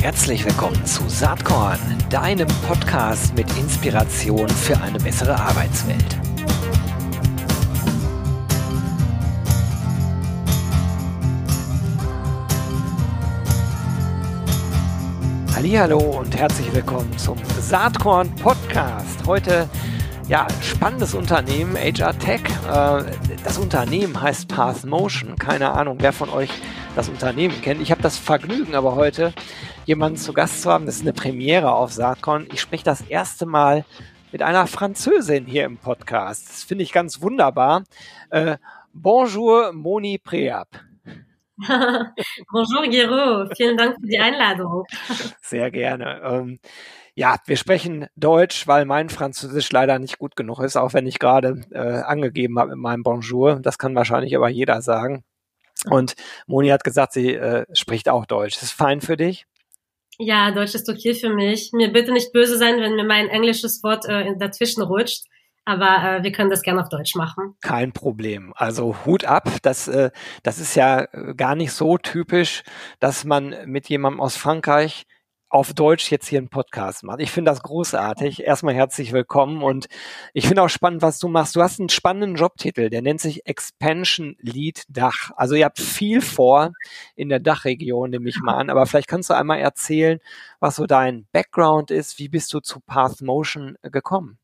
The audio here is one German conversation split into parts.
Herzlich willkommen zu Saatkorn, deinem Podcast mit Inspiration für eine bessere Arbeitswelt. Hallo und herzlich willkommen zum Saatkorn Podcast. Heute ja, spannendes Unternehmen, HR Tech. Äh, das Unternehmen heißt Path Motion. Keine Ahnung, wer von euch das Unternehmen kennt. Ich habe das Vergnügen, aber heute jemanden zu Gast zu haben. Das ist eine Premiere auf Saatkorn. Ich spreche das erste Mal mit einer Französin hier im Podcast. Das finde ich ganz wunderbar. Äh, bonjour, Moni Preap. bonjour, Gero. Vielen Dank für die Einladung. Sehr gerne. Ähm, ja, wir sprechen Deutsch, weil mein Französisch leider nicht gut genug ist, auch wenn ich gerade äh, angegeben habe mit meinem Bonjour. Das kann wahrscheinlich aber jeder sagen. Und Moni hat gesagt, sie äh, spricht auch Deutsch. Ist fein für dich? Ja, Deutsch ist okay für mich. Mir bitte nicht böse sein, wenn mir mein englisches Wort äh, dazwischen rutscht. Aber äh, wir können das gerne auf Deutsch machen. Kein Problem. Also Hut ab. Das, äh, das ist ja äh, gar nicht so typisch, dass man mit jemandem aus Frankreich auf Deutsch jetzt hier einen Podcast macht. Ich finde das großartig. Erstmal herzlich willkommen und ich finde auch spannend, was du machst. Du hast einen spannenden Jobtitel, der nennt sich Expansion Lead Dach. Also ihr habt viel vor in der Dachregion, nehme ich mal an. Aber vielleicht kannst du einmal erzählen, was so dein Background ist. Wie bist du zu Path Motion gekommen?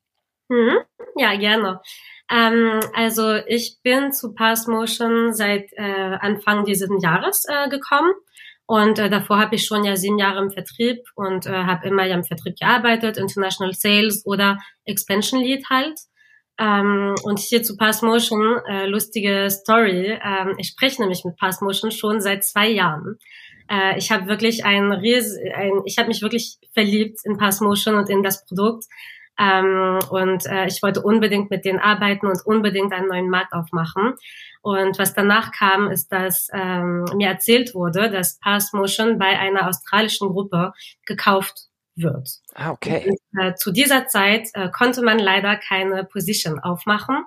Mhm. Ja, gerne. Ähm, also ich bin zu Path Motion seit äh, Anfang dieses Jahres äh, gekommen und äh, davor habe ich schon ja sieben Jahre im Vertrieb und äh, habe immer ja im Vertrieb gearbeitet, International Sales oder Expansion Lead halt. Ähm, und hier zu Passmotion, äh, lustige Story. Ähm, ich spreche nämlich mit Passmotion schon seit zwei Jahren. Äh, ich habe wirklich ein Ries ein, ich habe mich wirklich verliebt in Passmotion und in das Produkt. Ähm, und äh, ich wollte unbedingt mit denen arbeiten und unbedingt einen neuen Markt aufmachen. Und was danach kam, ist, dass ähm, mir erzählt wurde, dass Pass Motion bei einer australischen Gruppe gekauft wird. Ah, okay. Und, äh, zu dieser Zeit äh, konnte man leider keine Position aufmachen.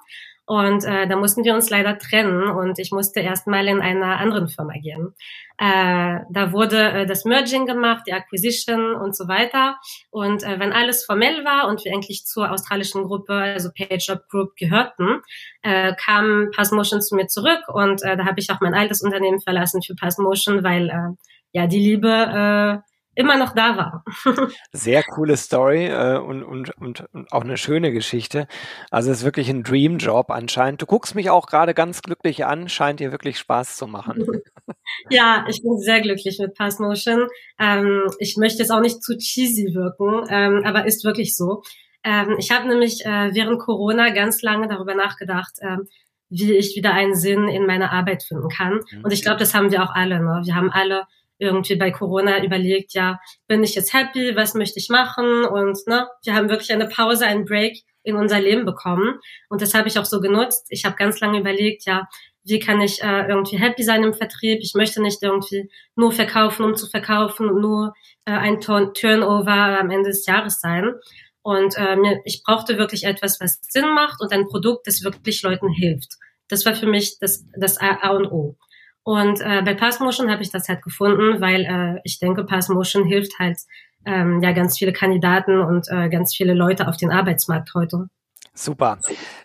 Und äh, da mussten wir uns leider trennen und ich musste erstmal in einer anderen Firma gehen. Äh, da wurde äh, das Merging gemacht, die Acquisition und so weiter. Und äh, wenn alles formell war und wir endlich zur australischen Gruppe, also PageJob Group, gehörten, äh, kam Passmotion zu mir zurück und äh, da habe ich auch mein altes Unternehmen verlassen für Passmotion, weil äh, ja die Liebe äh, immer noch da war. Sehr coole Story äh, und, und, und, und auch eine schöne Geschichte. Also es ist wirklich ein Dreamjob anscheinend. Du guckst mich auch gerade ganz glücklich an, scheint dir wirklich Spaß zu machen. ja, ich bin sehr glücklich mit Passmotion. Ähm, ich möchte jetzt auch nicht zu cheesy wirken, ähm, aber ist wirklich so. Ähm, ich habe nämlich äh, während Corona ganz lange darüber nachgedacht, ähm, wie ich wieder einen Sinn in meiner Arbeit finden kann. Mhm. Und ich glaube, das haben wir auch alle. Ne? Wir haben alle irgendwie bei Corona überlegt, ja, bin ich jetzt happy, was möchte ich machen? Und ne, wir haben wirklich eine Pause, einen Break in unser Leben bekommen. Und das habe ich auch so genutzt. Ich habe ganz lange überlegt, ja, wie kann ich äh, irgendwie happy sein im Vertrieb? Ich möchte nicht irgendwie nur verkaufen, um zu verkaufen und nur äh, ein Turnover am Ende des Jahres sein. Und äh, ich brauchte wirklich etwas, was Sinn macht und ein Produkt, das wirklich Leuten hilft. Das war für mich das, das A und O. Und äh, bei Passmotion habe ich das halt gefunden, weil äh, ich denke, Passmotion hilft halt ähm, ja ganz viele Kandidaten und äh, ganz viele Leute auf den Arbeitsmarkt heute. Super.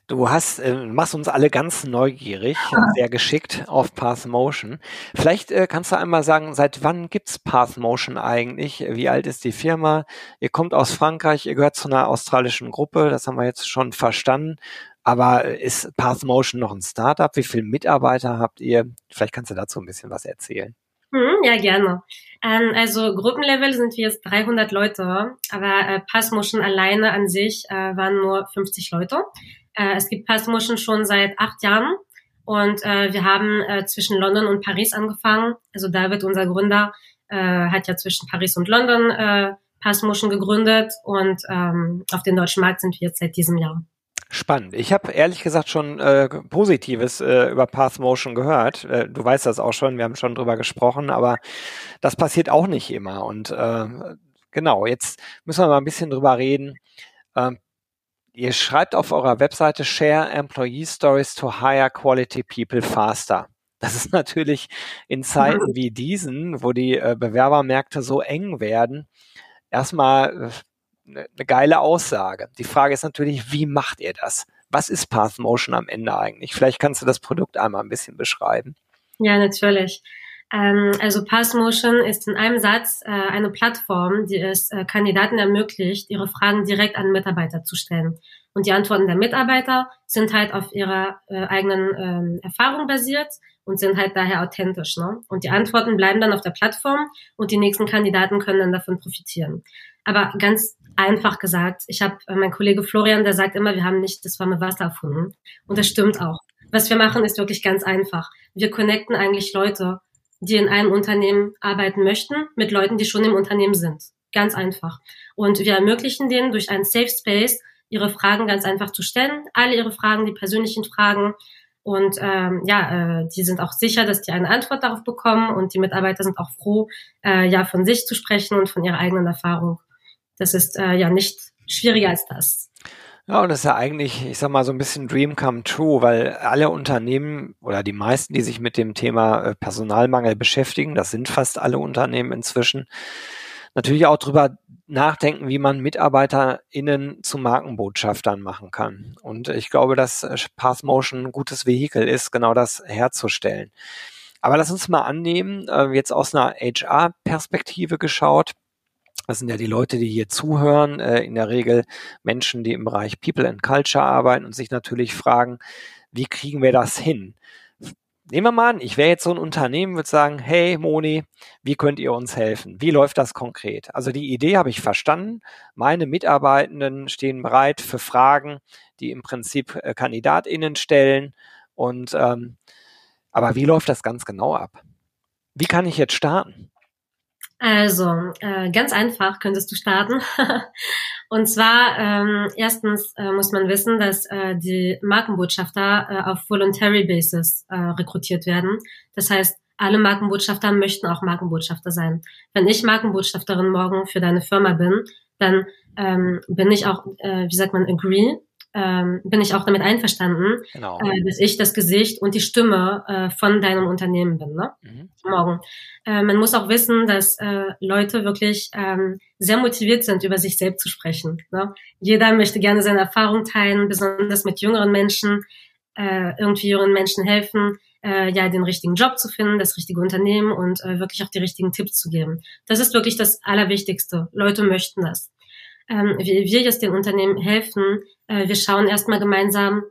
Du hast, äh, machst uns alle ganz neugierig, sehr geschickt auf Pathmotion. Vielleicht äh, kannst du einmal sagen, seit wann gibt's Pathmotion eigentlich? Wie alt ist die Firma? Ihr kommt aus Frankreich, ihr gehört zu einer australischen Gruppe, das haben wir jetzt schon verstanden. Aber ist Pathmotion noch ein Startup? Wie viele Mitarbeiter habt ihr? Vielleicht kannst du dazu ein bisschen was erzählen. Hm, ja, gerne. Ähm, also Gruppenlevel sind wir jetzt 300 Leute, aber äh, Passmotion alleine an sich äh, waren nur 50 Leute. Äh, es gibt Passmotion schon seit acht Jahren und wir haben zwischen London und Paris angefangen. Also David, unser Gründer, hat ja zwischen Paris und London Passmotion gegründet und ähm, auf den deutschen Markt sind wir jetzt seit diesem Jahr. Spannend. Ich habe ehrlich gesagt schon äh, Positives äh, über Path Motion gehört. Äh, du weißt das auch schon, wir haben schon drüber gesprochen, aber das passiert auch nicht immer. Und äh, genau, jetzt müssen wir mal ein bisschen drüber reden. Ähm, ihr schreibt auf eurer Webseite Share Employee Stories to Hire Quality People Faster. Das ist natürlich in Zeiten wie diesen, wo die äh, Bewerbermärkte so eng werden, erstmal eine äh, ne geile Aussage. Die Frage ist natürlich, wie macht ihr das? Was ist Pathmotion am Ende eigentlich? Vielleicht kannst du das Produkt einmal ein bisschen beschreiben. Ja, natürlich. Ähm, also Passmotion ist in einem Satz äh, eine Plattform, die es äh, Kandidaten ermöglicht, ihre Fragen direkt an Mitarbeiter zu stellen. Und die Antworten der Mitarbeiter sind halt auf ihrer äh, eigenen ähm, Erfahrung basiert und sind halt daher authentisch. Ne? Und die Antworten bleiben dann auf der Plattform und die nächsten Kandidaten können dann davon profitieren. Aber ganz einfach gesagt, ich habe äh, mein Kollege Florian, der sagt immer, wir haben nicht das warme Wasser erfunden. Und das stimmt auch. Was wir machen, ist wirklich ganz einfach. Wir connecten eigentlich Leute die in einem Unternehmen arbeiten möchten, mit Leuten, die schon im Unternehmen sind. Ganz einfach. Und wir ermöglichen denen durch einen Safe Space ihre Fragen ganz einfach zu stellen, alle ihre Fragen, die persönlichen Fragen. Und ähm, ja, äh, die sind auch sicher, dass die eine Antwort darauf bekommen und die Mitarbeiter sind auch froh, äh, ja von sich zu sprechen und von ihrer eigenen Erfahrung. Das ist äh, ja nicht schwieriger als das. Ja, und das ist ja eigentlich, ich sag mal, so ein bisschen Dream come true, weil alle Unternehmen oder die meisten, die sich mit dem Thema äh, Personalmangel beschäftigen, das sind fast alle Unternehmen inzwischen, natürlich auch drüber nachdenken, wie man MitarbeiterInnen zu Markenbotschaftern machen kann. Und ich glaube, dass äh, Pathmotion ein gutes Vehikel ist, genau das herzustellen. Aber lass uns mal annehmen, äh, jetzt aus einer HR-Perspektive geschaut, das sind ja die Leute, die hier zuhören, äh, in der Regel Menschen, die im Bereich People and Culture arbeiten und sich natürlich fragen, wie kriegen wir das hin? Nehmen wir mal an, ich wäre jetzt so ein Unternehmen, würde sagen, hey Moni, wie könnt ihr uns helfen? Wie läuft das konkret? Also die Idee habe ich verstanden. Meine Mitarbeitenden stehen bereit für Fragen, die im Prinzip äh, KandidatInnen stellen. Und ähm, aber wie läuft das ganz genau ab? Wie kann ich jetzt starten? Also, äh, ganz einfach könntest du starten. Und zwar, ähm, erstens äh, muss man wissen, dass äh, die Markenbotschafter äh, auf Voluntary Basis äh, rekrutiert werden. Das heißt, alle Markenbotschafter möchten auch Markenbotschafter sein. Wenn ich Markenbotschafterin morgen für deine Firma bin, dann ähm, bin ich auch, äh, wie sagt man, agree ähm, bin ich auch damit einverstanden, genau. äh, dass ich das Gesicht und die Stimme äh, von deinem Unternehmen bin. Ne? Mhm. Morgen. Äh, man muss auch wissen, dass äh, Leute wirklich ähm, sehr motiviert sind, über sich selbst zu sprechen. Ne? Jeder möchte gerne seine Erfahrung teilen, besonders mit jüngeren Menschen, äh, irgendwie jüngeren Menschen helfen, äh, ja den richtigen Job zu finden, das richtige Unternehmen und wirklich auch die richtigen Tipps zu geben. Das ist wirklich das Allerwichtigste. Leute möchten das ähm, wie wir jetzt den Unternehmen helfen. Äh, wir schauen erstmal gemeinsam,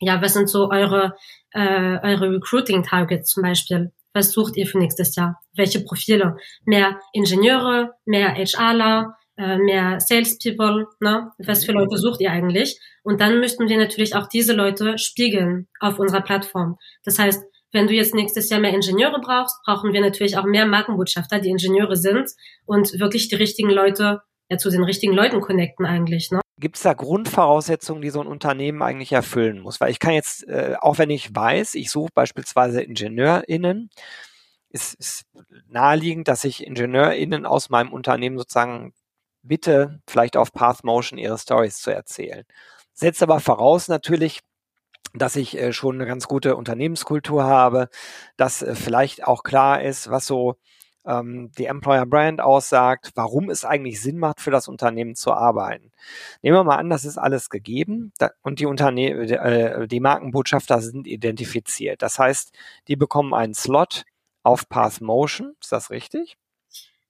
ja, was sind so eure, äh, eure Recruiting-Targets zum Beispiel? Was sucht ihr für nächstes Jahr? Welche Profile? Mehr Ingenieure, mehr HRler, äh, mehr Salespeople, ne? Was für Leute sucht ihr eigentlich? Und dann müssten wir natürlich auch diese Leute spiegeln auf unserer Plattform. Das heißt, wenn du jetzt nächstes Jahr mehr Ingenieure brauchst, brauchen wir natürlich auch mehr Markenbotschafter, die Ingenieure sind und wirklich die richtigen Leute ja, zu den richtigen Leuten connecten eigentlich. Ne? Gibt es da Grundvoraussetzungen, die so ein Unternehmen eigentlich erfüllen muss? Weil ich kann jetzt, äh, auch wenn ich weiß, ich suche beispielsweise IngenieurInnen, ist, ist naheliegend, dass ich IngenieurInnen aus meinem Unternehmen sozusagen bitte, vielleicht auf Pathmotion ihre Stories zu erzählen. Setzt aber voraus natürlich, dass ich äh, schon eine ganz gute Unternehmenskultur habe, dass äh, vielleicht auch klar ist, was so die Employer Brand aussagt, warum es eigentlich Sinn macht, für das Unternehmen zu arbeiten. Nehmen wir mal an, das ist alles gegeben und die Unternehmen, äh, die Markenbotschafter sind identifiziert. Das heißt, die bekommen einen Slot auf Pathmotion. Ist das richtig?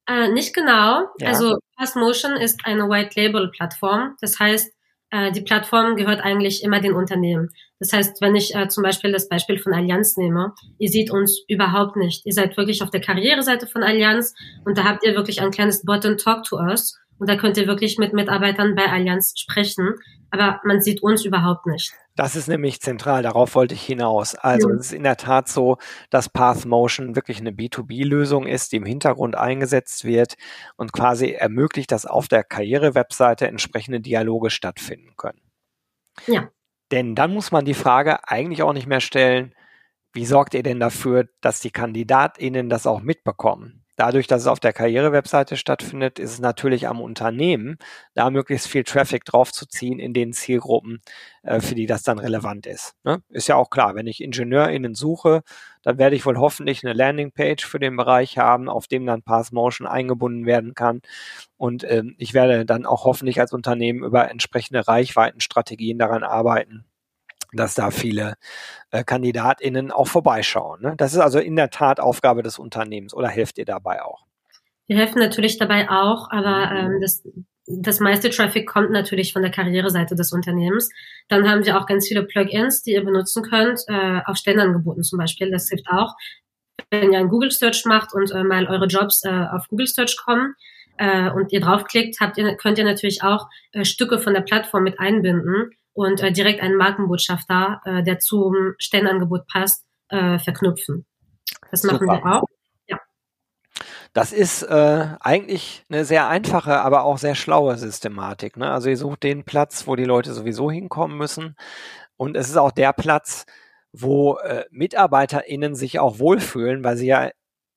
Äh, nicht genau. Ja. Also Pathmotion ist eine White Label Plattform. Das heißt, äh, die Plattform gehört eigentlich immer den Unternehmen. Das heißt, wenn ich äh, zum Beispiel das Beispiel von Allianz nehme, ihr seht uns überhaupt nicht. Ihr seid wirklich auf der Karriereseite von Allianz und da habt ihr wirklich ein kleines Button Talk to Us und da könnt ihr wirklich mit Mitarbeitern bei Allianz sprechen, aber man sieht uns überhaupt nicht. Das ist nämlich zentral, darauf wollte ich hinaus. Also ja. es ist in der Tat so, dass Pathmotion wirklich eine B2B-Lösung ist, die im Hintergrund eingesetzt wird und quasi ermöglicht, dass auf der Karriere-Webseite entsprechende Dialoge stattfinden können. Ja. Denn dann muss man die Frage eigentlich auch nicht mehr stellen, wie sorgt ihr denn dafür, dass die KandidatInnen das auch mitbekommen? Dadurch, dass es auf der Karrierewebseite stattfindet, ist es natürlich am Unternehmen, da möglichst viel Traffic draufzuziehen in den Zielgruppen, äh, für die das dann relevant ist. Ne? Ist ja auch klar, wenn ich IngenieurInnen suche, dann werde ich wohl hoffentlich eine Landingpage für den Bereich haben, auf dem dann Passmotion eingebunden werden kann. Und ähm, ich werde dann auch hoffentlich als Unternehmen über entsprechende Reichweitenstrategien daran arbeiten, dass da viele äh, KandidatInnen auch vorbeischauen. Ne? Das ist also in der Tat Aufgabe des Unternehmens oder helft ihr dabei auch? Wir helfen natürlich dabei auch, aber ähm, das, das meiste Traffic kommt natürlich von der Karriereseite des Unternehmens. Dann haben wir auch ganz viele Plugins, die ihr benutzen könnt, äh, auf Stellenangeboten zum Beispiel. Das hilft auch, wenn ihr einen Google Search macht und äh, mal eure Jobs äh, auf Google Search kommen äh, und ihr draufklickt, habt ihr, könnt ihr natürlich auch äh, Stücke von der Plattform mit einbinden und äh, direkt einen Markenbotschafter, äh, der zum Stellenangebot passt, äh, verknüpfen. Das machen Super. wir auch. Ja. Das ist äh, eigentlich eine sehr einfache, aber auch sehr schlaue Systematik. Ne? Also ihr sucht den Platz, wo die Leute sowieso hinkommen müssen. Und es ist auch der Platz, wo äh, MitarbeiterInnen sich auch wohlfühlen, weil sie ja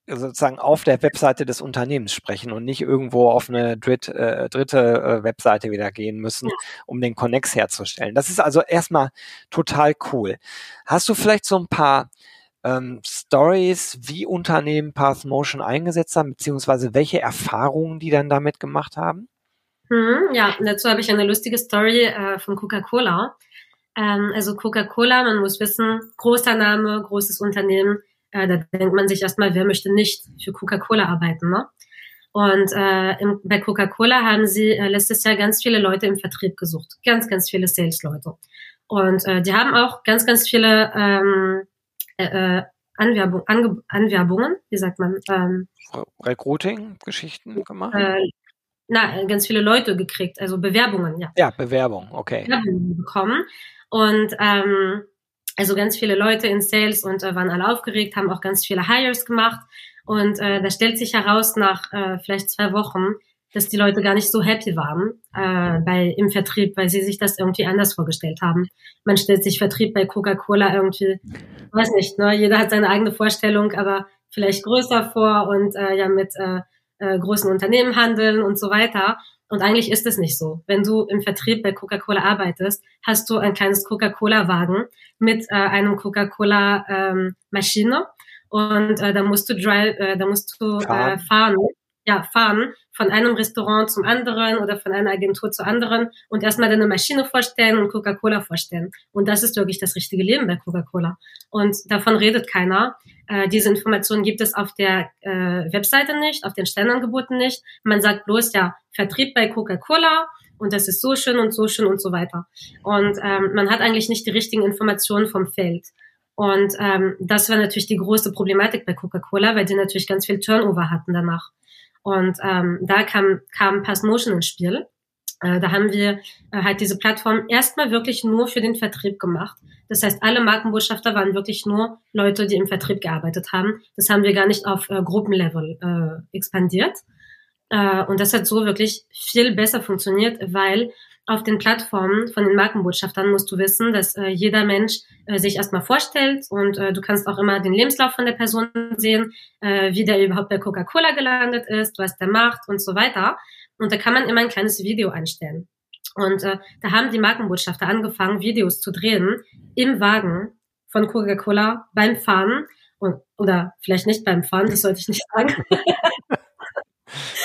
sozusagen auf der Webseite des Unternehmens sprechen und nicht irgendwo auf eine dritt, äh, dritte äh, Webseite wieder gehen müssen, um den Connex herzustellen. Das ist also erstmal total cool. Hast du vielleicht so ein paar ähm, Stories, wie Unternehmen Path Motion eingesetzt haben, beziehungsweise welche Erfahrungen die dann damit gemacht haben? Hm, ja, dazu habe ich eine lustige Story äh, von Coca-Cola. Ähm, also Coca-Cola, man muss wissen, großer Name, großes Unternehmen, äh, da denkt man sich erstmal, wer möchte nicht für Coca-Cola arbeiten, ne? Und äh, im, bei Coca-Cola haben sie äh, letztes Jahr ganz viele Leute im Vertrieb gesucht. Ganz, ganz viele Sales-Leute. Und äh, die haben auch ganz, ganz viele ähm, äh, äh Anwerbung, Ange Anwerbungen, wie sagt man? Ähm, Recruiting-Geschichten gemacht? Äh, na, ganz viele Leute gekriegt, also Bewerbungen, ja. Ja, Bewerbung, okay. Bewerbungen bekommen. Und ähm, also ganz viele Leute in Sales und äh, waren alle aufgeregt, haben auch ganz viele Hires gemacht. Und äh, da stellt sich heraus nach äh, vielleicht zwei Wochen, dass die Leute gar nicht so happy waren äh, bei, im Vertrieb, weil sie sich das irgendwie anders vorgestellt haben. Man stellt sich Vertrieb bei Coca-Cola irgendwie, weiß nicht, ne? jeder hat seine eigene Vorstellung, aber vielleicht größer vor und äh, ja mit äh, äh, großen Unternehmen handeln und so weiter. Und eigentlich ist es nicht so. Wenn du im Vertrieb bei Coca-Cola arbeitest, hast du ein kleines Coca-Cola-Wagen mit äh, einem Coca-Cola-Maschine ähm, und äh, da musst du drive, äh, da musst du äh, fahren ja, fahren von einem Restaurant zum anderen oder von einer Agentur zur anderen und erstmal deine Maschine vorstellen und Coca-Cola vorstellen. Und das ist wirklich das richtige Leben bei Coca-Cola. Und davon redet keiner. Äh, diese Informationen gibt es auf der äh, Webseite nicht, auf den Stellenangeboten nicht. Man sagt bloß ja, Vertrieb bei Coca-Cola und das ist so schön und so schön und so weiter. Und ähm, man hat eigentlich nicht die richtigen Informationen vom Feld. Und ähm, das war natürlich die große Problematik bei Coca-Cola, weil die natürlich ganz viel Turnover hatten danach. Und ähm, da kam, kam Passmotion ins Spiel. Äh, da haben wir äh, halt diese Plattform erstmal wirklich nur für den Vertrieb gemacht. Das heißt, alle Markenbotschafter waren wirklich nur Leute, die im Vertrieb gearbeitet haben. Das haben wir gar nicht auf äh, Gruppenlevel äh, expandiert. Äh, und das hat so wirklich viel besser funktioniert, weil auf den Plattformen von den Markenbotschaftern musst du wissen, dass äh, jeder Mensch äh, sich erstmal vorstellt und äh, du kannst auch immer den Lebenslauf von der Person sehen, äh, wie der überhaupt bei Coca-Cola gelandet ist, was der macht und so weiter. Und da kann man immer ein kleines Video einstellen. Und äh, da haben die Markenbotschafter angefangen, Videos zu drehen im Wagen von Coca-Cola beim Fahren und, oder vielleicht nicht beim Fahren, das sollte ich nicht sagen.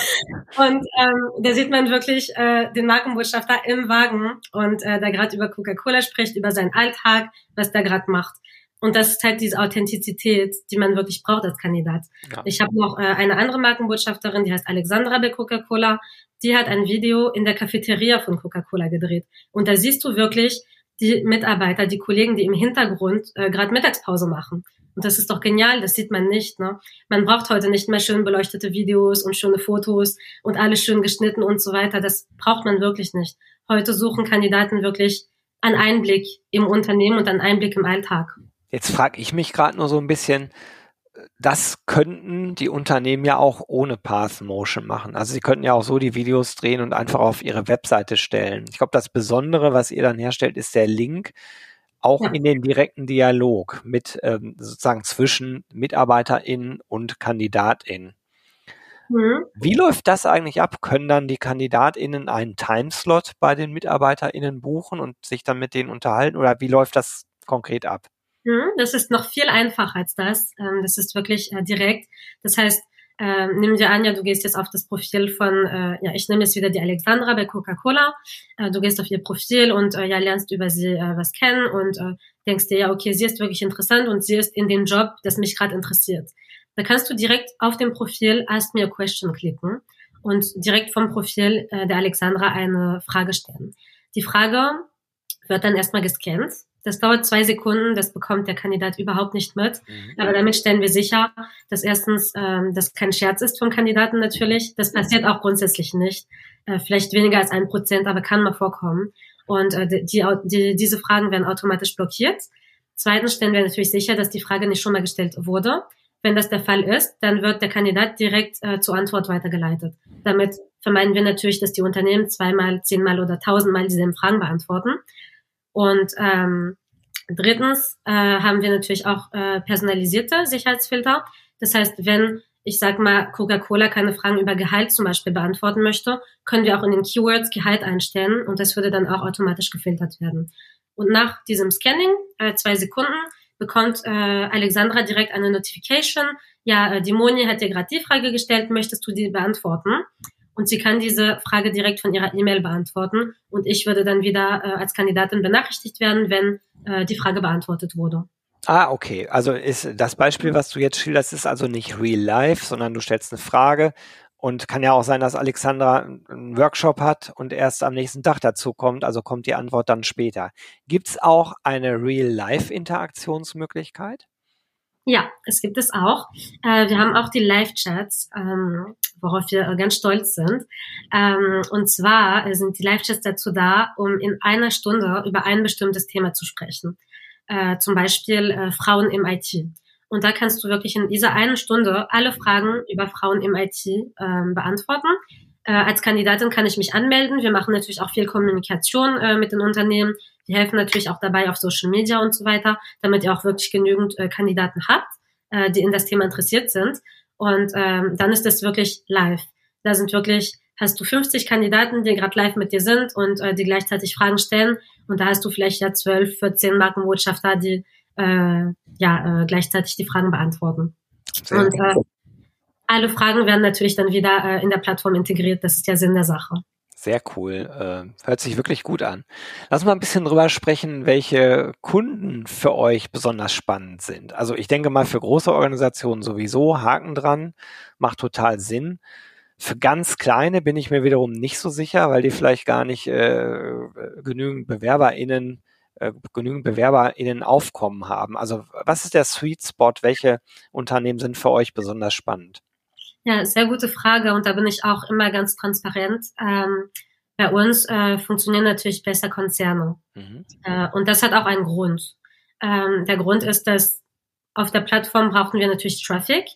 Und ähm, da sieht man wirklich äh, den Markenbotschafter im Wagen und äh, da gerade über Coca-Cola spricht, über seinen Alltag, was der gerade macht. Und das ist halt diese Authentizität, die man wirklich braucht als Kandidat. Ja. Ich habe noch äh, eine andere Markenbotschafterin, die heißt Alexandra bei Coca-Cola. Die hat ein Video in der Cafeteria von Coca-Cola gedreht. Und da siehst du wirklich die Mitarbeiter, die Kollegen, die im Hintergrund äh, gerade Mittagspause machen. Und das ist doch genial, das sieht man nicht. Ne? Man braucht heute nicht mehr schön beleuchtete Videos und schöne Fotos und alles schön geschnitten und so weiter. Das braucht man wirklich nicht. Heute suchen Kandidaten wirklich einen Einblick im Unternehmen und einen Einblick im Alltag. Jetzt frage ich mich gerade nur so ein bisschen, das könnten die Unternehmen ja auch ohne Path Motion machen. Also sie könnten ja auch so die Videos drehen und einfach auf ihre Webseite stellen. Ich glaube, das Besondere, was ihr dann herstellt, ist der Link auch ja. in den direkten Dialog mit ähm, sozusagen zwischen MitarbeiterInnen und KandidatInnen. Mhm. Wie läuft das eigentlich ab? Können dann die KandidatInnen einen Timeslot bei den MitarbeiterInnen buchen und sich dann mit denen unterhalten? Oder wie läuft das konkret ab? Mhm, das ist noch viel einfacher als das. Ähm, das ist wirklich äh, direkt. Das heißt, äh, nehmen wir an, ja, du gehst jetzt auf das Profil von, äh, ja, ich nehme jetzt wieder die Alexandra bei Coca-Cola. Äh, du gehst auf ihr Profil und äh, ja, lernst über sie äh, was kennen und äh, denkst dir, ja, okay, sie ist wirklich interessant und sie ist in dem Job, das mich gerade interessiert. Da kannst du direkt auf dem Profil Ask Me a Question klicken und direkt vom Profil äh, der Alexandra eine Frage stellen. Die Frage wird dann erstmal gescannt das dauert zwei Sekunden, das bekommt der Kandidat überhaupt nicht mit. Mhm. Aber damit stellen wir sicher, dass erstens ähm, das kein Scherz ist von Kandidaten natürlich. Das passiert auch grundsätzlich nicht. Äh, vielleicht weniger als ein Prozent, aber kann mal vorkommen. Und äh, die, die, diese Fragen werden automatisch blockiert. Zweitens stellen wir natürlich sicher, dass die Frage nicht schon mal gestellt wurde. Wenn das der Fall ist, dann wird der Kandidat direkt äh, zur Antwort weitergeleitet. Damit vermeiden wir natürlich, dass die Unternehmen zweimal, zehnmal oder tausendmal dieselben Fragen beantworten. Und ähm, drittens äh, haben wir natürlich auch äh, personalisierte Sicherheitsfilter. Das heißt, wenn ich sag mal, Coca-Cola keine Fragen über Gehalt zum Beispiel beantworten möchte, können wir auch in den Keywords Gehalt einstellen und das würde dann auch automatisch gefiltert werden. Und nach diesem Scanning, äh, zwei Sekunden, bekommt äh, Alexandra direkt eine Notification. Ja, äh, die Moni hat dir gerade die Frage gestellt, möchtest du die beantworten? Und sie kann diese Frage direkt von ihrer E-Mail beantworten und ich würde dann wieder äh, als Kandidatin benachrichtigt werden, wenn äh, die Frage beantwortet wurde. Ah, okay. Also ist das Beispiel, was du jetzt schilderst, ist also nicht real life, sondern du stellst eine Frage und kann ja auch sein, dass Alexandra einen Workshop hat und erst am nächsten Tag dazu kommt, also kommt die Antwort dann später. Gibt es auch eine Real-Life-Interaktionsmöglichkeit? Ja, es gibt es auch. Äh, wir haben auch die Live-Chats, ähm, worauf wir ganz stolz sind. Ähm, und zwar sind die Live-Chats dazu da, um in einer Stunde über ein bestimmtes Thema zu sprechen. Äh, zum Beispiel äh, Frauen im IT. Und da kannst du wirklich in dieser einen Stunde alle Fragen über Frauen im IT ähm, beantworten. Äh, als Kandidatin kann ich mich anmelden. Wir machen natürlich auch viel Kommunikation äh, mit den Unternehmen. Die helfen natürlich auch dabei auf Social Media und so weiter, damit ihr auch wirklich genügend äh, Kandidaten habt, äh, die in das Thema interessiert sind. Und ähm, dann ist das wirklich live. Da sind wirklich, hast du 50 Kandidaten, die gerade live mit dir sind und äh, die gleichzeitig Fragen stellen. Und da hast du vielleicht ja 12, 14 Markenbotschafter, die äh, ja äh, gleichzeitig die Fragen beantworten. Sehr und äh, alle Fragen werden natürlich dann wieder äh, in der Plattform integriert. Das ist ja Sinn der Sache. Sehr cool. Äh, hört sich wirklich gut an. Lass mal ein bisschen drüber sprechen, welche Kunden für euch besonders spannend sind. Also ich denke mal für große Organisationen sowieso, Haken dran, macht total Sinn. Für ganz kleine bin ich mir wiederum nicht so sicher, weil die vielleicht gar nicht äh, genügend BewerberInnen, äh, genügend BewerberInnen Aufkommen haben. Also was ist der Sweet Spot? Welche Unternehmen sind für euch besonders spannend? Ja, sehr gute Frage und da bin ich auch immer ganz transparent. Ähm, bei uns äh, funktionieren natürlich besser Konzerne mhm. äh, und das hat auch einen Grund. Ähm, der Grund ist, dass auf der Plattform brauchen wir natürlich Traffic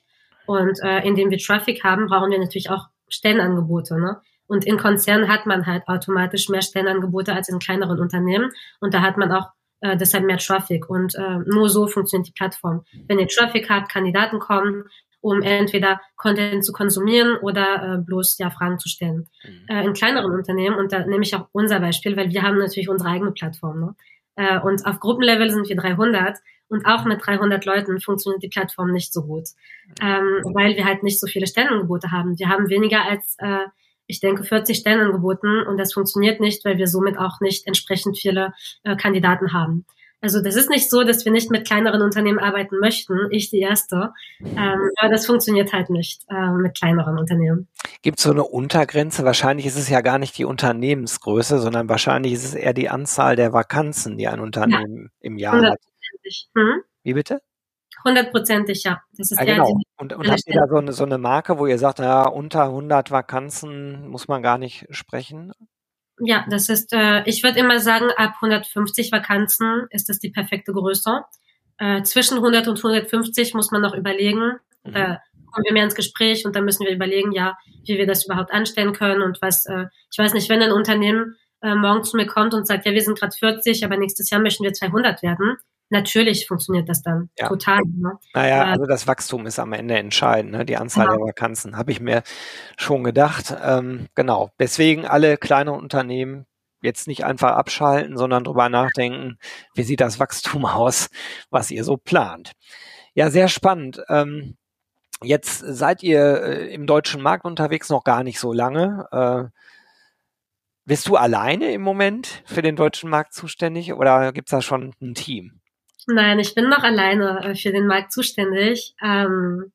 und äh, indem wir Traffic haben, brauchen wir natürlich auch Stellenangebote. Ne? Und in Konzernen hat man halt automatisch mehr Stellenangebote als in kleineren Unternehmen und da hat man auch äh, deshalb mehr Traffic und äh, nur so funktioniert die Plattform. Wenn ihr Traffic habt, Kandidaten kommen, um entweder Content zu konsumieren oder äh, bloß ja Fragen zu stellen. Mhm. Äh, in kleineren Unternehmen, und da nehme ich auch unser Beispiel, weil wir haben natürlich unsere eigene Plattform. Ne? Äh, und auf Gruppenlevel sind wir 300 und auch mit 300 Leuten funktioniert die Plattform nicht so gut, ähm, weil wir halt nicht so viele Stellenangebote haben. Wir haben weniger als, äh, ich denke, 40 Stellenangeboten und das funktioniert nicht, weil wir somit auch nicht entsprechend viele äh, Kandidaten haben. Also das ist nicht so, dass wir nicht mit kleineren Unternehmen arbeiten möchten. Ich die erste. Ähm, aber das funktioniert halt nicht äh, mit kleineren Unternehmen. Gibt es so eine Untergrenze? Wahrscheinlich ist es ja gar nicht die Unternehmensgröße, sondern wahrscheinlich ist es eher die Anzahl der Vakanzen, die ein Unternehmen ja. im Jahr hat. Hm? Wie bitte? Hundertprozentig, ja. Das ist ja, genau. und, und habt ihr da so eine, so eine Marke, wo ihr sagt, ja, unter 100 Vakanzen muss man gar nicht sprechen? Ja, das ist, äh, ich würde immer sagen, ab 150 Vakanzen ist das die perfekte Größe. Äh, zwischen 100 und 150 muss man noch überlegen. Mhm. Da kommen wir mehr ins Gespräch und dann müssen wir überlegen, ja, wie wir das überhaupt anstellen können und was, äh, ich weiß nicht, wenn ein Unternehmen äh, morgen zu mir kommt und sagt, ja, wir sind gerade 40, aber nächstes Jahr möchten wir 200 werden, natürlich funktioniert das dann ja. total. Ne? Naja, also das Wachstum ist am Ende entscheidend, ne? die Anzahl ja. der Vakanzen, habe ich mir schon gedacht. Ähm, genau, deswegen alle kleinen Unternehmen jetzt nicht einfach abschalten, sondern drüber nachdenken, wie sieht das Wachstum aus, was ihr so plant. Ja, sehr spannend. Ähm, jetzt seid ihr äh, im deutschen Markt unterwegs noch gar nicht so lange. Äh, bist du alleine im Moment für den deutschen Markt zuständig oder gibt es da schon ein Team? Nein, ich bin noch alleine äh, für den Markt zuständig. Ähm,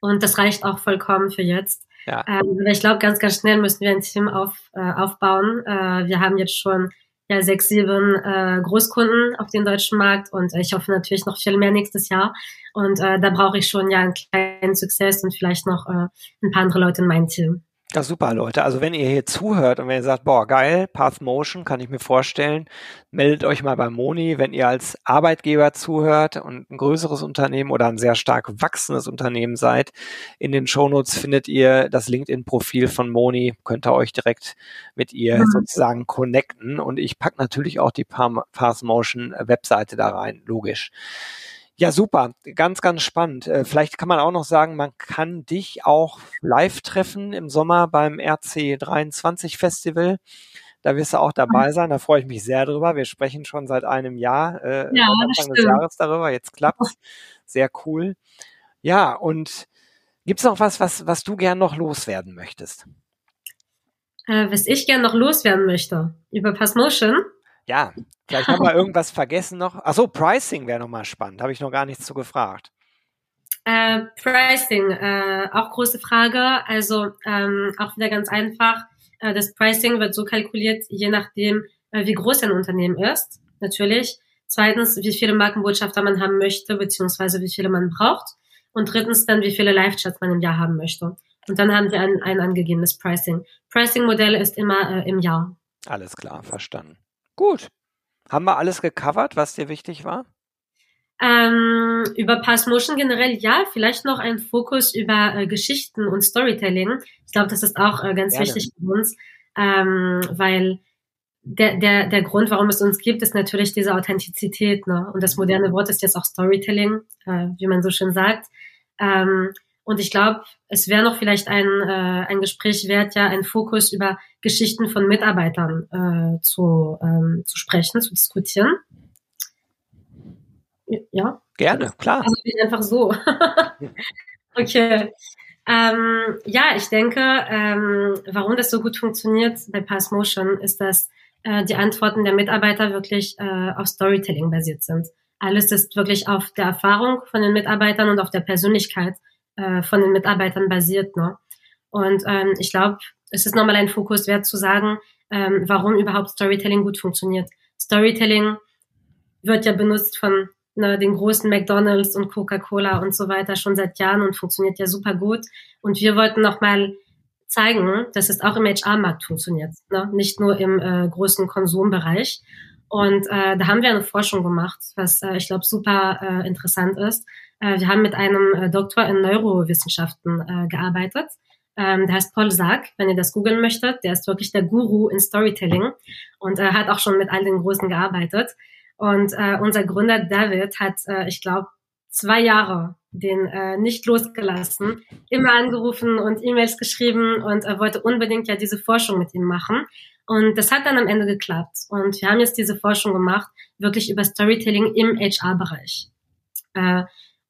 und das reicht auch vollkommen für jetzt. Ja. Ähm, ich glaube, ganz, ganz schnell müssen wir ein Team auf, äh, aufbauen. Äh, wir haben jetzt schon ja, sechs, sieben äh, Großkunden auf dem deutschen Markt und ich hoffe natürlich noch viel mehr nächstes Jahr. Und äh, da brauche ich schon ja einen kleinen Success und vielleicht noch äh, ein paar andere Leute in meinem Team. Ja, super, Leute. Also wenn ihr hier zuhört und wenn ihr sagt, boah, geil, Path Motion, kann ich mir vorstellen, meldet euch mal bei Moni. Wenn ihr als Arbeitgeber zuhört und ein größeres Unternehmen oder ein sehr stark wachsendes Unternehmen seid, in den Shownotes findet ihr das LinkedIn-Profil von Moni, könnt ihr euch direkt mit ihr mhm. sozusagen connecten. Und ich pack natürlich auch die Path Motion Webseite da rein, logisch. Ja, super. Ganz, ganz spannend. Äh, vielleicht kann man auch noch sagen, man kann dich auch live treffen im Sommer beim RC23 Festival. Da wirst du auch dabei sein. Da freue ich mich sehr drüber. Wir sprechen schon seit einem Jahr, äh, ja, Anfang des Jahres darüber. Jetzt klappt's. Sehr cool. Ja, und gibt's noch was, was, was du gern noch loswerden möchtest? Äh, was ich gern noch loswerden möchte über Passmotion? Ja, vielleicht haben wir irgendwas vergessen noch. Achso, Pricing wäre nochmal spannend. Habe ich noch gar nichts zu gefragt. Äh, Pricing, äh, auch große Frage. Also ähm, auch wieder ganz einfach. Äh, das Pricing wird so kalkuliert, je nachdem, äh, wie groß ein Unternehmen ist, natürlich. Zweitens, wie viele Markenbotschafter man haben möchte, beziehungsweise wie viele man braucht. Und drittens dann, wie viele Live-Chats man im Jahr haben möchte. Und dann haben wir ein, ein angegebenes Pricing. Pricing-Modell ist immer äh, im Jahr. Alles klar, verstanden. Gut. Haben wir alles gecovert, was dir wichtig war? Ähm, über Past Motion generell ja, vielleicht noch ein Fokus über äh, Geschichten und Storytelling. Ich glaube, das ist auch äh, ganz Gerne. wichtig für uns, ähm, weil der, der, der Grund, warum es uns gibt, ist natürlich diese Authentizität. Ne? Und das moderne Wort ist jetzt auch Storytelling, äh, wie man so schön sagt. Ähm, und ich glaube, es wäre noch vielleicht ein, äh, ein Gespräch wert, ja, einen Fokus über Geschichten von Mitarbeitern äh, zu, ähm, zu sprechen, zu diskutieren. Ja. Gerne, klar. Also einfach so. okay. Ähm, ja, ich denke, ähm, warum das so gut funktioniert bei Passmotion, ist, dass äh, die Antworten der Mitarbeiter wirklich äh, auf Storytelling basiert sind. Alles ist wirklich auf der Erfahrung von den Mitarbeitern und auf der Persönlichkeit äh, von den Mitarbeitern basiert. Ne? Und ähm, ich glaube, es ist nochmal ein Fokus wert zu sagen, ähm, warum überhaupt Storytelling gut funktioniert. Storytelling wird ja benutzt von ne, den großen McDonalds und Coca-Cola und so weiter schon seit Jahren und funktioniert ja super gut. Und wir wollten nochmal zeigen, dass es auch im HR-Markt funktioniert, ne? nicht nur im äh, großen Konsumbereich. Und äh, da haben wir eine Forschung gemacht, was äh, ich glaube super äh, interessant ist. Äh, wir haben mit einem äh, Doktor in Neurowissenschaften äh, gearbeitet. Ähm, der heißt Paul Sack, wenn ihr das googeln möchtet. Der ist wirklich der Guru in Storytelling und äh, hat auch schon mit all den Großen gearbeitet. Und unser Gründer David hat, ich glaube, zwei Jahre den nicht losgelassen, immer angerufen und E-Mails geschrieben und er wollte unbedingt ja diese Forschung mit ihm machen. Und das hat dann am Ende geklappt. Und wir haben jetzt diese Forschung gemacht, wirklich über Storytelling im HR-Bereich. Äh,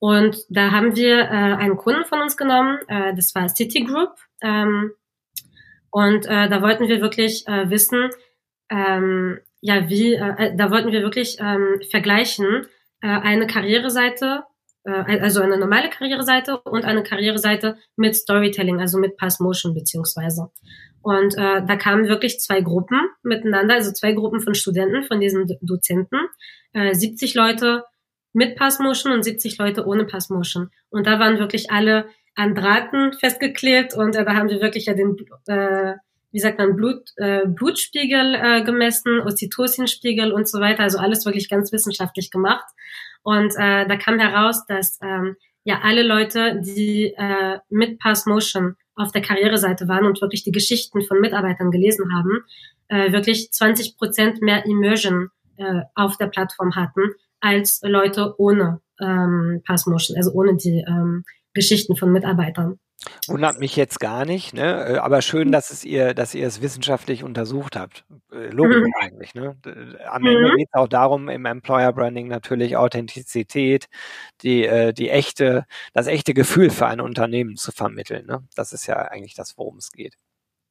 und da haben wir äh, einen Kunden von uns genommen, äh, das war Citigroup. Ähm, und äh, da wollten wir wirklich äh, wissen, ähm, ja, wie, äh, äh, da wollten wir wirklich ähm, vergleichen, äh, eine Karriereseite, äh, also eine normale Karriereseite und eine Karriereseite mit Storytelling, also mit Pass Motion beziehungsweise. Und äh, da kamen wirklich zwei Gruppen miteinander, also zwei Gruppen von Studenten, von diesen Dozenten, äh, 70 Leute mit Passmotion und 70 Leute ohne Passmotion. Und da waren wirklich alle an Drahten festgeklebt und äh, da haben wir wirklich ja den, äh, wie sagt man, Blut, äh, Blutspiegel äh, gemessen, Oxytocinspiegel und so weiter. Also alles wirklich ganz wissenschaftlich gemacht. Und äh, da kam heraus, dass ähm, ja alle Leute, die äh, mit Passmotion auf der Karriereseite waren und wirklich die Geschichten von Mitarbeitern gelesen haben, äh, wirklich 20 Prozent mehr Immersion äh, auf der Plattform hatten als Leute ohne ähm, Passmotion, also ohne die ähm, Geschichten von Mitarbeitern. Wundert mich jetzt gar nicht, ne? Äh, aber schön, mhm. dass es ihr, dass ihr es wissenschaftlich untersucht habt. Äh, logisch mhm. eigentlich, ne? Am Ende mhm. geht es auch darum, im Employer Branding natürlich Authentizität, die, äh, die echte, das echte Gefühl für ein Unternehmen zu vermitteln. Ne? Das ist ja eigentlich das, worum es geht.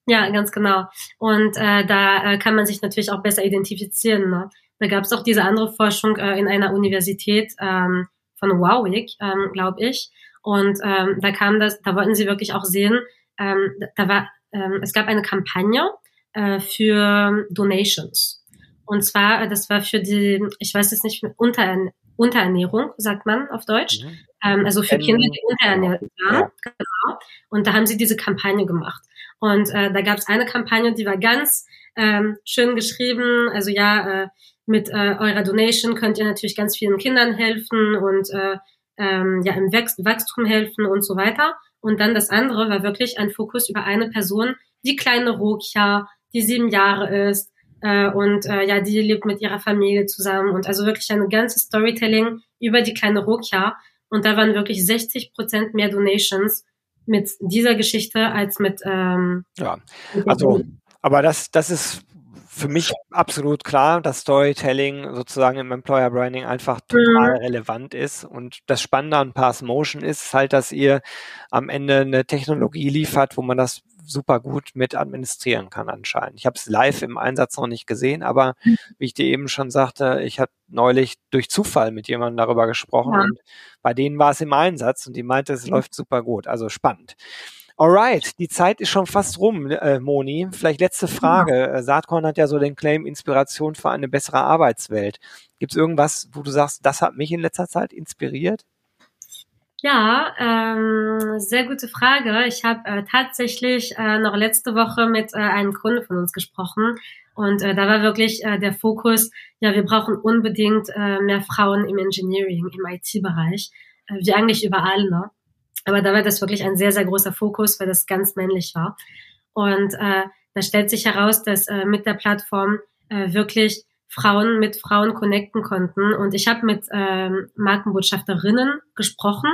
Ja, ganz genau. Und äh, da äh, kann man sich natürlich auch besser identifizieren. Ne? Da gab es auch diese andere Forschung äh, in einer Universität ähm, von Warwick, ähm, glaube ich. Und ähm, da kam das, da wollten sie wirklich auch sehen, ähm, da war, ähm, es gab eine Kampagne äh, für Donations. Und zwar, äh, das war für die, ich weiß jetzt nicht, Unter, Unterernährung, sagt man auf Deutsch. Mhm. Ähm, also für Kinder, die unterernährt waren. Ja. Genau. Und da haben sie diese Kampagne gemacht. Und äh, da gab es eine Kampagne, die war ganz ähm, schön geschrieben. Also ja, äh, mit äh, eurer Donation könnt ihr natürlich ganz vielen Kindern helfen und äh, ähm, ja im Wachstum helfen und so weiter. Und dann das andere war wirklich ein Fokus über eine Person, die kleine Rokia, die sieben Jahre ist äh, und äh, ja, die lebt mit ihrer Familie zusammen und also wirklich ein ganzes Storytelling über die kleine Rokia. Und da waren wirklich 60 Prozent mehr Donations mit dieser Geschichte als mit ähm, ja, also aber das das ist für mich absolut klar, dass Storytelling sozusagen im Employer Branding einfach total mhm. relevant ist. Und das Spannende an Pass Motion ist halt, dass ihr am Ende eine Technologie liefert, wo man das super gut mit administrieren kann anscheinend. Ich habe es live im Einsatz noch nicht gesehen, aber mhm. wie ich dir eben schon sagte, ich habe neulich durch Zufall mit jemandem darüber gesprochen ja. und bei denen war es im Einsatz und die meinte, es mhm. läuft super gut. Also spannend. Alright, die Zeit ist schon fast rum, äh, Moni. Vielleicht letzte Frage. Ja. Saatkorn hat ja so den Claim Inspiration für eine bessere Arbeitswelt. Gibt es irgendwas, wo du sagst, das hat mich in letzter Zeit inspiriert? Ja, ähm, sehr gute Frage. Ich habe äh, tatsächlich äh, noch letzte Woche mit äh, einem Kunde von uns gesprochen und äh, da war wirklich äh, der Fokus, ja, wir brauchen unbedingt äh, mehr Frauen im Engineering, im IT-Bereich, äh, wie eigentlich überall, ne? Aber da war das wirklich ein sehr, sehr großer Fokus, weil das ganz männlich war. Und äh, da stellt sich heraus, dass äh, mit der Plattform äh, wirklich Frauen mit Frauen connecten konnten. Und ich habe mit ähm, Markenbotschafterinnen gesprochen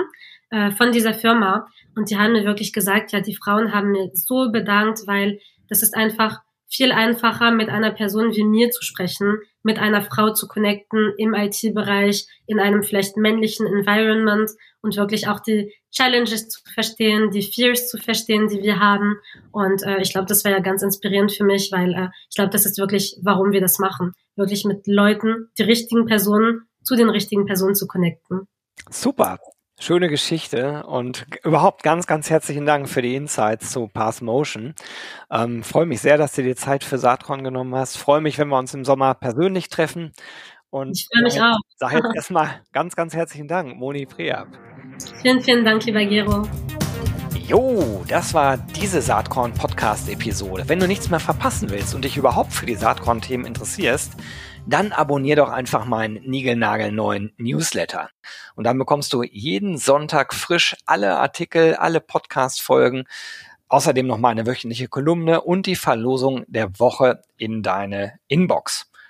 äh, von dieser Firma und die haben mir wirklich gesagt, ja, die Frauen haben mir so bedankt, weil das ist einfach viel einfacher, mit einer Person wie mir zu sprechen, mit einer Frau zu connecten im IT-Bereich, in einem vielleicht männlichen Environment und wirklich auch die Challenges zu verstehen, die Fears zu verstehen, die wir haben. Und äh, ich glaube, das war ja ganz inspirierend für mich, weil äh, ich glaube, das ist wirklich, warum wir das machen. Wirklich mit Leuten, die richtigen Personen zu den richtigen Personen zu connecten. Super. Schöne Geschichte und überhaupt ganz, ganz herzlichen Dank für die Insights zu Pass Motion. Ähm, Freue mich sehr, dass du dir Zeit für Saatkorn genommen hast. Freue mich, wenn wir uns im Sommer persönlich treffen. Und ich freue mich auch. Sag jetzt erstmal ganz, ganz herzlichen Dank, Moni Preab. Vielen, vielen Dank, lieber Gero. Jo, das war diese Saatkorn Podcast Episode. Wenn du nichts mehr verpassen willst und dich überhaupt für die Saatkorn Themen interessierst, dann abonnier doch einfach meinen niegelnagelneuen Newsletter. Und dann bekommst du jeden Sonntag frisch alle Artikel, alle Podcast-Folgen, außerdem noch meine wöchentliche Kolumne und die Verlosung der Woche in deine Inbox.